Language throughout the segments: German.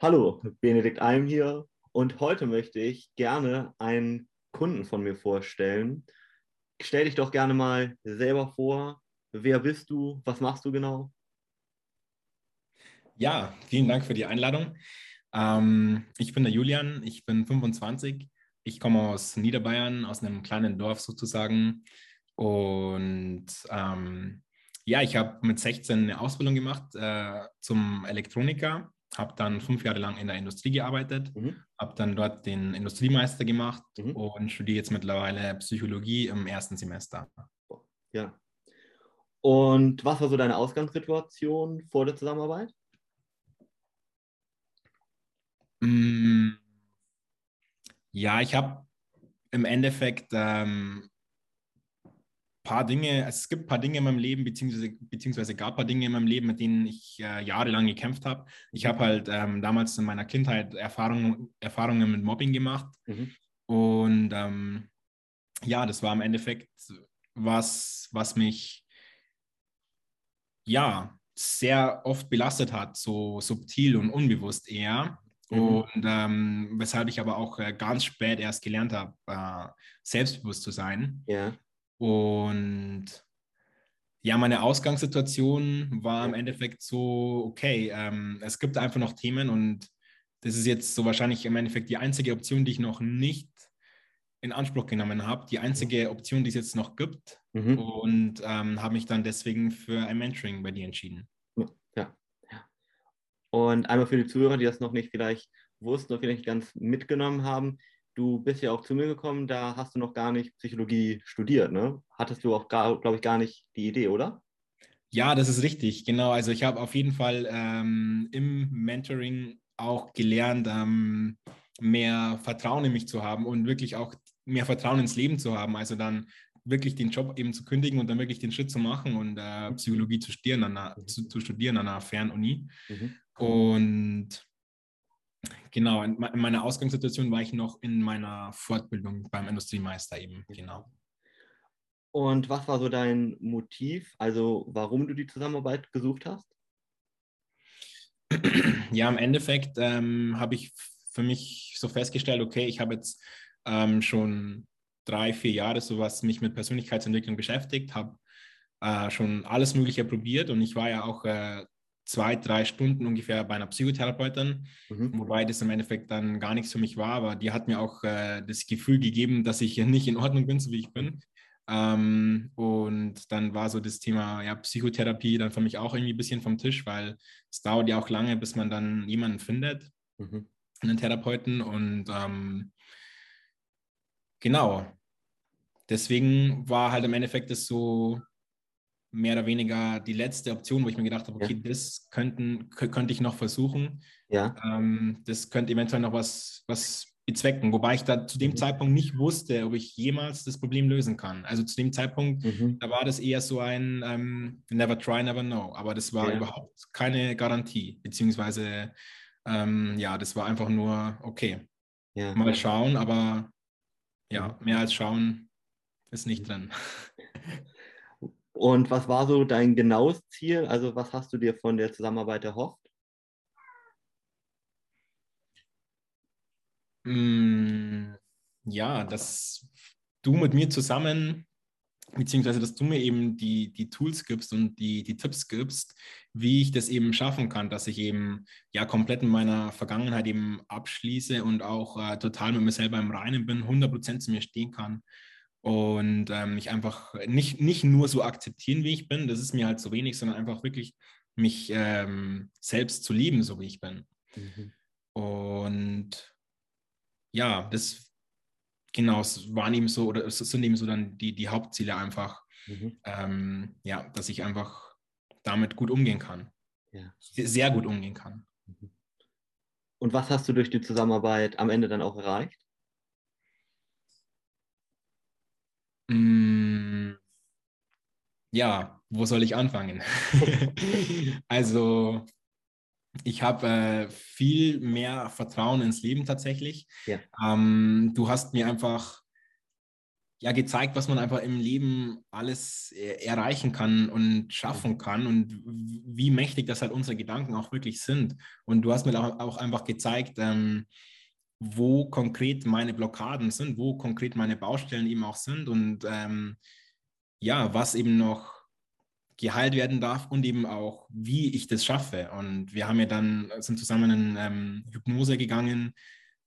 Hallo, Benedikt Alm hier und heute möchte ich gerne einen Kunden von mir vorstellen. Stell dich doch gerne mal selber vor. Wer bist du? Was machst du genau? Ja, vielen Dank für die Einladung. Ähm, ich bin der Julian, ich bin 25. Ich komme aus Niederbayern, aus einem kleinen Dorf sozusagen. Und ähm, ja, ich habe mit 16 eine Ausbildung gemacht äh, zum Elektroniker habe dann fünf Jahre lang in der Industrie gearbeitet, mhm. habe dann dort den Industriemeister gemacht mhm. und studiere jetzt mittlerweile Psychologie im ersten Semester. Ja. Und was war so deine Ausgangssituation vor der Zusammenarbeit? Mm, ja, ich habe im Endeffekt ähm, paar Dinge, es gibt ein paar Dinge in meinem Leben, beziehungsweise, beziehungsweise gab ein paar Dinge in meinem Leben, mit denen ich äh, jahrelang gekämpft habe. Ich habe halt ähm, damals in meiner Kindheit Erfahrung, Erfahrungen mit Mobbing gemacht. Mhm. Und ähm, ja, das war im Endeffekt was, was mich ja sehr oft belastet hat, so subtil und unbewusst eher. Mhm. Und ähm, weshalb ich aber auch äh, ganz spät erst gelernt habe, äh, selbstbewusst zu sein. Ja. Und ja, meine Ausgangssituation war im Endeffekt so, okay, ähm, es gibt einfach noch Themen und das ist jetzt so wahrscheinlich im Endeffekt die einzige Option, die ich noch nicht in Anspruch genommen habe, die einzige Option, die es jetzt noch gibt mhm. und ähm, habe mich dann deswegen für ein Mentoring bei dir entschieden. Ja. ja. Und einmal für die Zuhörer, die das noch nicht vielleicht wussten oder vielleicht ganz mitgenommen haben, du bist ja auch zu mir gekommen, da hast du noch gar nicht Psychologie studiert, ne? Hattest du auch, glaube ich, gar nicht die Idee, oder? Ja, das ist richtig, genau. Also ich habe auf jeden Fall ähm, im Mentoring auch gelernt, ähm, mehr Vertrauen in mich zu haben und wirklich auch mehr Vertrauen ins Leben zu haben. Also dann wirklich den Job eben zu kündigen und dann wirklich den Schritt zu machen und äh, Psychologie zu studieren, an einer, zu, zu, studieren an einer Fernuni. Mhm. Und Genau, in meiner Ausgangssituation war ich noch in meiner Fortbildung beim Industriemeister eben, genau. Und was war so dein Motiv, also warum du die Zusammenarbeit gesucht hast? Ja, im Endeffekt ähm, habe ich für mich so festgestellt, okay, ich habe jetzt ähm, schon drei, vier Jahre sowas mich mit Persönlichkeitsentwicklung beschäftigt, habe äh, schon alles Mögliche probiert und ich war ja auch äh, zwei, drei Stunden ungefähr bei einer Psychotherapeutin, mhm. wobei das im Endeffekt dann gar nichts für mich war, aber die hat mir auch äh, das Gefühl gegeben, dass ich nicht in Ordnung bin, so wie ich bin. Ähm, und dann war so das Thema ja, Psychotherapie dann für mich auch irgendwie ein bisschen vom Tisch, weil es dauert ja auch lange, bis man dann jemanden findet, mhm. einen Therapeuten. Und ähm, genau, deswegen war halt im Endeffekt das so mehr oder weniger die letzte Option, wo ich mir gedacht habe, okay, ja. das könnten, könnte ich noch versuchen. Ja. Ähm, das könnte eventuell noch was, was bezwecken, wobei ich da zu dem mhm. Zeitpunkt nicht wusste, ob ich jemals das Problem lösen kann. Also zu dem Zeitpunkt, mhm. da war das eher so ein ähm, Never try, never know. Aber das war ja. überhaupt keine Garantie, beziehungsweise ähm, ja, das war einfach nur, okay, ja. mal schauen, aber ja, mhm. mehr als schauen ist nicht drin. Und was war so dein genaues Ziel? Also was hast du dir von der Zusammenarbeit erhofft? Mm, ja, dass du mit mir zusammen, beziehungsweise dass du mir eben die, die Tools gibst und die, die Tipps gibst, wie ich das eben schaffen kann, dass ich eben ja komplett in meiner Vergangenheit eben abschließe und auch äh, total mit mir selber im Reinen bin, 100% zu mir stehen kann und ähm, mich einfach nicht, nicht nur so akzeptieren, wie ich bin, das ist mir halt so wenig, sondern einfach wirklich mich ähm, selbst zu lieben, so wie ich bin. Mhm. Und ja, das genau, es waren eben so, oder es sind eben so dann die, die Hauptziele einfach, mhm. ähm, ja, dass ich einfach damit gut umgehen kann. Ja. Sehr gut umgehen kann. Mhm. Und was hast du durch die Zusammenarbeit am Ende dann auch erreicht? Mm, ja, wo soll ich anfangen? also, ich habe äh, viel mehr Vertrauen ins Leben tatsächlich. Ja. Ähm, du hast mir einfach ja gezeigt, was man einfach im Leben alles äh, erreichen kann und schaffen mhm. kann und wie mächtig das halt unsere Gedanken auch wirklich sind. Und du hast mir auch, einfach gezeigt, ähm, wo konkret meine Blockaden sind, wo konkret meine Baustellen eben auch sind und ähm, ja, was eben noch geheilt werden darf und eben auch, wie ich das schaffe. Und wir haben ja dann, sind zusammen in ähm, Hypnose gegangen,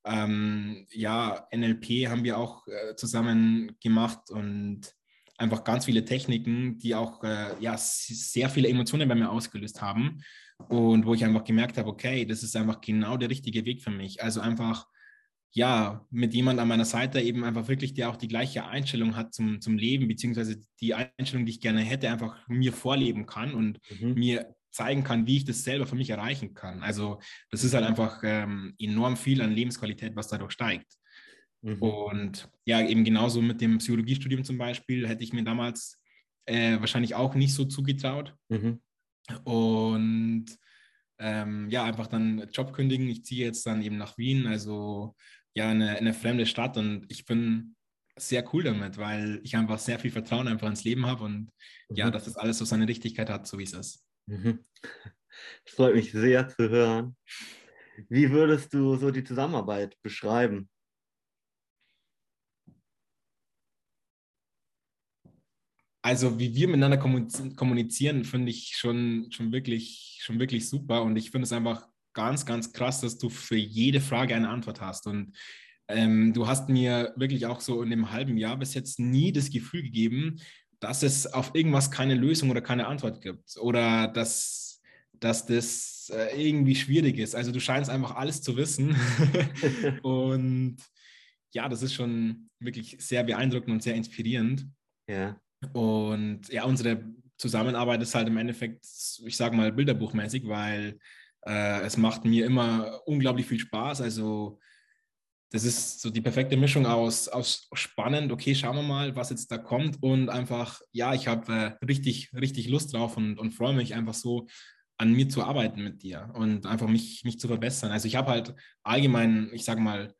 ähm, ja, NLP haben wir auch äh, zusammen gemacht und einfach ganz viele Techniken, die auch äh, ja, sehr viele Emotionen bei mir ausgelöst haben und wo ich einfach gemerkt habe, okay, das ist einfach genau der richtige Weg für mich. Also einfach ja, mit jemand an meiner Seite eben einfach wirklich, der auch die gleiche Einstellung hat zum, zum Leben, beziehungsweise die Einstellung, die ich gerne hätte, einfach mir vorleben kann und mhm. mir zeigen kann, wie ich das selber für mich erreichen kann. Also das ist halt einfach ähm, enorm viel an Lebensqualität, was dadurch steigt. Mhm. Und ja, eben genauso mit dem Psychologiestudium zum Beispiel hätte ich mir damals äh, wahrscheinlich auch nicht so zugetraut. Mhm. Und ähm, ja, einfach dann Job kündigen. Ich ziehe jetzt dann eben nach Wien, also ja, eine, eine fremde Stadt und ich bin sehr cool damit, weil ich einfach sehr viel Vertrauen einfach ins Leben habe und mhm. ja, dass das alles so seine Richtigkeit hat, so wie es ist. Mhm. Es freut mich sehr zu hören. Wie würdest du so die Zusammenarbeit beschreiben? Also wie wir miteinander kommunizieren, finde ich schon, schon, wirklich, schon wirklich super. Und ich finde es einfach ganz, ganz krass, dass du für jede Frage eine Antwort hast. Und ähm, du hast mir wirklich auch so in dem halben Jahr bis jetzt nie das Gefühl gegeben, dass es auf irgendwas keine Lösung oder keine Antwort gibt oder dass, dass das äh, irgendwie schwierig ist. Also du scheinst einfach alles zu wissen. und ja, das ist schon wirklich sehr beeindruckend und sehr inspirierend. Ja. Und ja, unsere Zusammenarbeit ist halt im Endeffekt, ich sage mal, bilderbuchmäßig, weil äh, es macht mir immer unglaublich viel Spaß. Also das ist so die perfekte Mischung aus, aus spannend, okay, schauen wir mal, was jetzt da kommt und einfach, ja, ich habe äh, richtig, richtig Lust drauf und, und freue mich einfach so, an mir zu arbeiten mit dir und einfach mich, mich zu verbessern. Also ich habe halt allgemein, ich sage mal,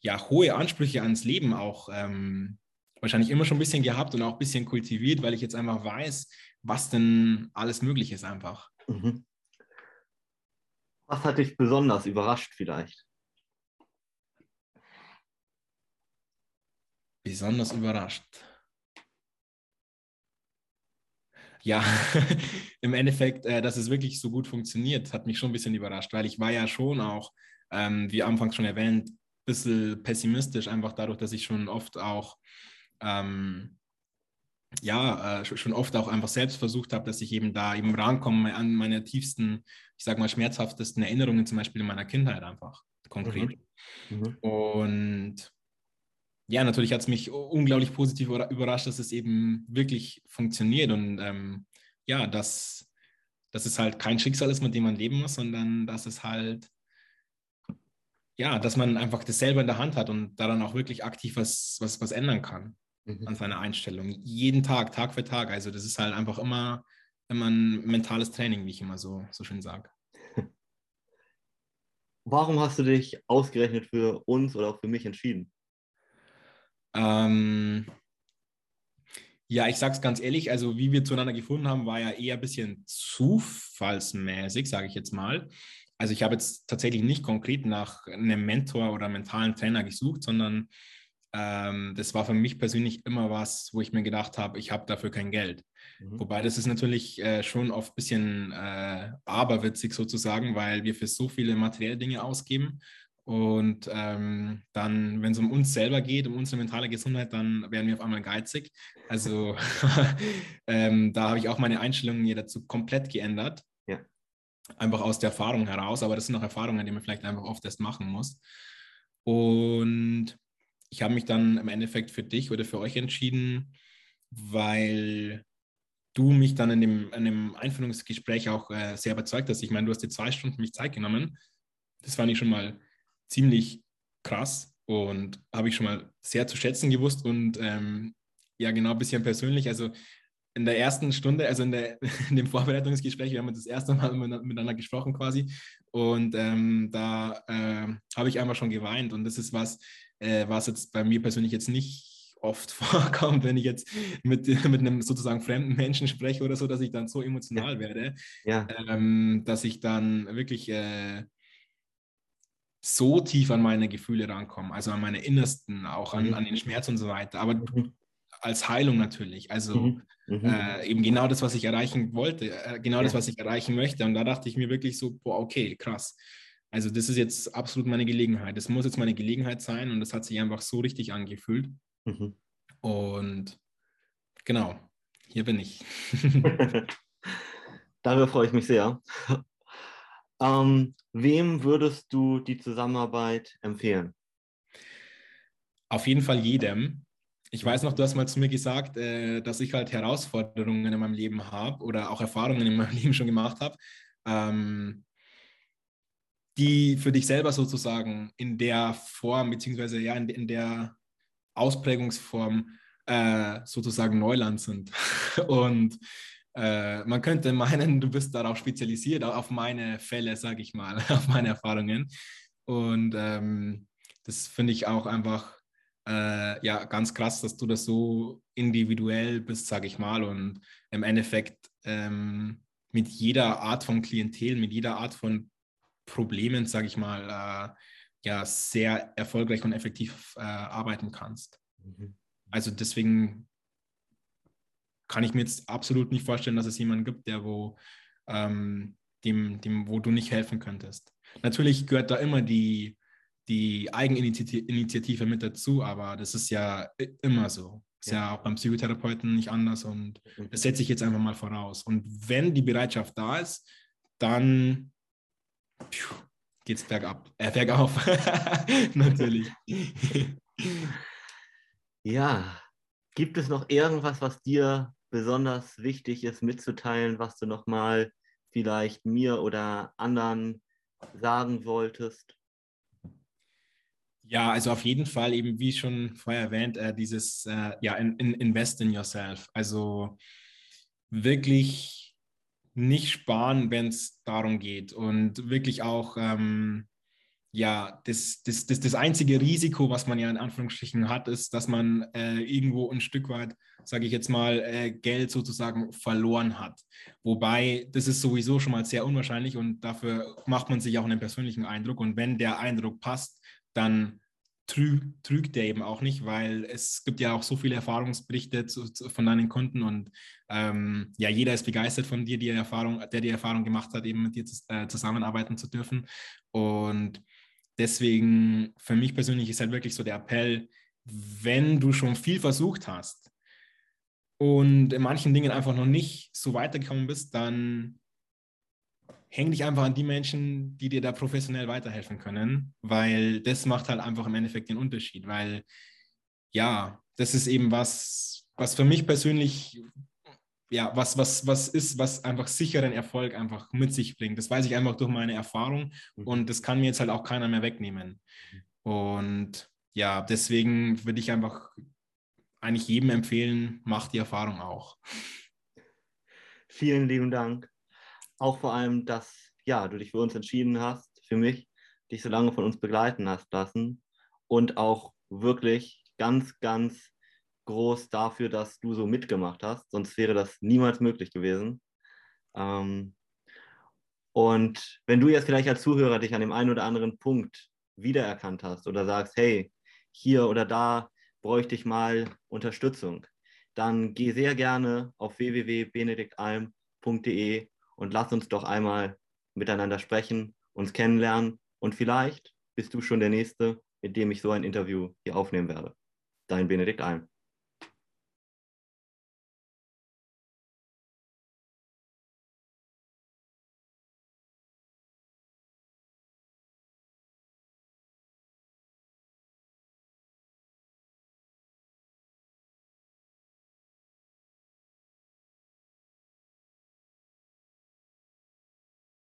ja, hohe Ansprüche ans Leben auch ähm, wahrscheinlich immer schon ein bisschen gehabt und auch ein bisschen kultiviert, weil ich jetzt einfach weiß, was denn alles möglich ist einfach. Mhm. Was hat dich besonders überrascht vielleicht? besonders überrascht. Ja, im Endeffekt, äh, dass es wirklich so gut funktioniert, hat mich schon ein bisschen überrascht, weil ich war ja schon auch, ähm, wie anfangs schon erwähnt, ein bisschen pessimistisch, einfach dadurch, dass ich schon oft auch, ähm, ja, äh, schon oft auch einfach selbst versucht habe, dass ich eben da eben rankomme an meine tiefsten, ich sag mal, schmerzhaftesten Erinnerungen, zum Beispiel in meiner Kindheit einfach konkret. Mhm. Mhm. Und ja, natürlich hat es mich unglaublich positiv überrascht, dass es eben wirklich funktioniert und ähm, ja, dass, dass es halt kein Schicksal ist, mit dem man leben muss, sondern dass es halt, ja, dass man einfach das selber in der Hand hat und daran auch wirklich aktiv was, was, was ändern kann mhm. an seiner Einstellung. Jeden Tag, Tag für Tag. Also das ist halt einfach immer, immer ein mentales Training, wie ich immer so, so schön sage. Warum hast du dich ausgerechnet für uns oder auch für mich entschieden? Ähm, ja, ich sag's ganz ehrlich, also wie wir zueinander gefunden haben, war ja eher ein bisschen zufallsmäßig, sage ich jetzt mal. Also ich habe jetzt tatsächlich nicht konkret nach einem Mentor oder mentalen Trainer gesucht, sondern ähm, das war für mich persönlich immer was, wo ich mir gedacht habe, ich habe dafür kein Geld. Mhm. Wobei das ist natürlich äh, schon oft ein bisschen äh, aberwitzig sozusagen, weil wir für so viele materielle Dinge ausgeben und ähm, dann, wenn es um uns selber geht, um unsere mentale Gesundheit, dann werden wir auf einmal geizig. Also ähm, da habe ich auch meine Einstellungen hier dazu komplett geändert. Ja. Einfach aus der Erfahrung heraus. Aber das sind auch Erfahrungen, die man vielleicht einfach oft erst machen muss. Und ich habe mich dann im Endeffekt für dich oder für euch entschieden, weil du mich dann in dem, in dem Einführungsgespräch auch äh, sehr überzeugt hast. Ich meine, du hast dir zwei Stunden mich Zeit genommen. Das fand ich schon mal ziemlich krass und habe ich schon mal sehr zu schätzen gewusst und ähm, ja, genau ein bisschen persönlich. Also in der ersten Stunde, also in, der, in dem Vorbereitungsgespräch, wir haben das erste Mal miteinander gesprochen quasi und ähm, da äh, habe ich einfach schon geweint und das ist was, äh, was jetzt bei mir persönlich jetzt nicht oft vorkommt, wenn ich jetzt mit, mit einem sozusagen fremden Menschen spreche oder so, dass ich dann so emotional ja. werde, ja. Ähm, dass ich dann wirklich äh, so tief an meine Gefühle rankomme, also an meine Innersten, auch an, mhm. an den Schmerz und so weiter. Aber mhm. als Heilung natürlich. Also mhm. mhm. äh, eben genau das, was ich erreichen wollte, äh, genau ja. das, was ich erreichen möchte. Und da dachte ich mir wirklich so, boah, okay, krass. Also das ist jetzt absolut meine Gelegenheit. Das muss jetzt meine Gelegenheit sein und das hat sich einfach so richtig angefühlt. Mhm. Und genau, hier bin ich. Darüber freue ich mich sehr. Ähm, wem würdest du die Zusammenarbeit empfehlen? Auf jeden Fall jedem. Ich weiß noch, du hast mal zu mir gesagt, äh, dass ich halt Herausforderungen in meinem Leben habe oder auch Erfahrungen in meinem Leben schon gemacht habe. Ähm, die für dich selber sozusagen in der Form, beziehungsweise ja, in, in der Ausprägungsform äh, sozusagen Neuland sind. Und äh, man könnte meinen, du bist darauf spezialisiert, auf meine Fälle, sage ich mal, auf meine Erfahrungen. Und ähm, das finde ich auch einfach äh, ja, ganz krass, dass du das so individuell bist, sage ich mal, und im Endeffekt ähm, mit jeder Art von Klientel, mit jeder Art von Problemen, sage ich mal, äh, ja, sehr erfolgreich und effektiv äh, arbeiten kannst. Mhm. Also deswegen kann ich mir jetzt absolut nicht vorstellen, dass es jemanden gibt, der wo ähm, dem, dem, wo du nicht helfen könntest. Natürlich gehört da immer die, die Eigeninitiative mit dazu, aber das ist ja immer so. Ist ja, ja auch beim Psychotherapeuten nicht anders und das setze ich jetzt einfach mal voraus. Und wenn die Bereitschaft da ist, dann geht es bergab, äh, bergauf. Natürlich. ja, gibt es noch irgendwas, was dir besonders wichtig ist mitzuteilen, was du nochmal vielleicht mir oder anderen sagen wolltest? Ja, also auf jeden Fall eben, wie schon vorher erwähnt, äh, dieses äh, ja, in, in Invest in yourself. Also wirklich nicht sparen, wenn es darum geht. Und wirklich auch, ähm, ja, das, das, das, das einzige Risiko, was man ja in Anführungsstrichen hat, ist, dass man äh, irgendwo ein Stück weit, sage ich jetzt mal, äh, Geld sozusagen verloren hat. Wobei, das ist sowieso schon mal sehr unwahrscheinlich und dafür macht man sich auch einen persönlichen Eindruck. Und wenn der Eindruck passt, dann trüg, trügt der eben auch nicht, weil es gibt ja auch so viele Erfahrungsberichte zu, zu, von deinen Kunden und ähm, ja, jeder ist begeistert von dir, die Erfahrung, der die Erfahrung gemacht hat, eben mit dir zu, äh, zusammenarbeiten zu dürfen. Und deswegen, für mich persönlich ist halt wirklich so der Appell, wenn du schon viel versucht hast und in manchen Dingen einfach noch nicht so weitergekommen bist, dann häng dich einfach an die Menschen, die dir da professionell weiterhelfen können, weil das macht halt einfach im Endeffekt den Unterschied, weil ja, das ist eben was, was für mich persönlich ja, was, was, was ist, was einfach sicheren Erfolg einfach mit sich bringt. Das weiß ich einfach durch meine Erfahrung mhm. und das kann mir jetzt halt auch keiner mehr wegnehmen. Und ja, deswegen würde ich einfach eigentlich jedem empfehlen, macht die Erfahrung auch. Vielen lieben Dank auch vor allem, dass ja, du dich für uns entschieden hast, für mich, dich so lange von uns begleiten hast lassen und auch wirklich ganz, ganz groß dafür, dass du so mitgemacht hast, sonst wäre das niemals möglich gewesen. Ähm, und wenn du jetzt vielleicht als Zuhörer dich an dem einen oder anderen Punkt wiedererkannt hast oder sagst, hey, hier oder da bräuchte ich mal Unterstützung, dann geh sehr gerne auf www.benediktalm.de und lass uns doch einmal miteinander sprechen, uns kennenlernen und vielleicht bist du schon der Nächste, mit dem ich so ein Interview hier aufnehmen werde. Dein Benedikt Alm.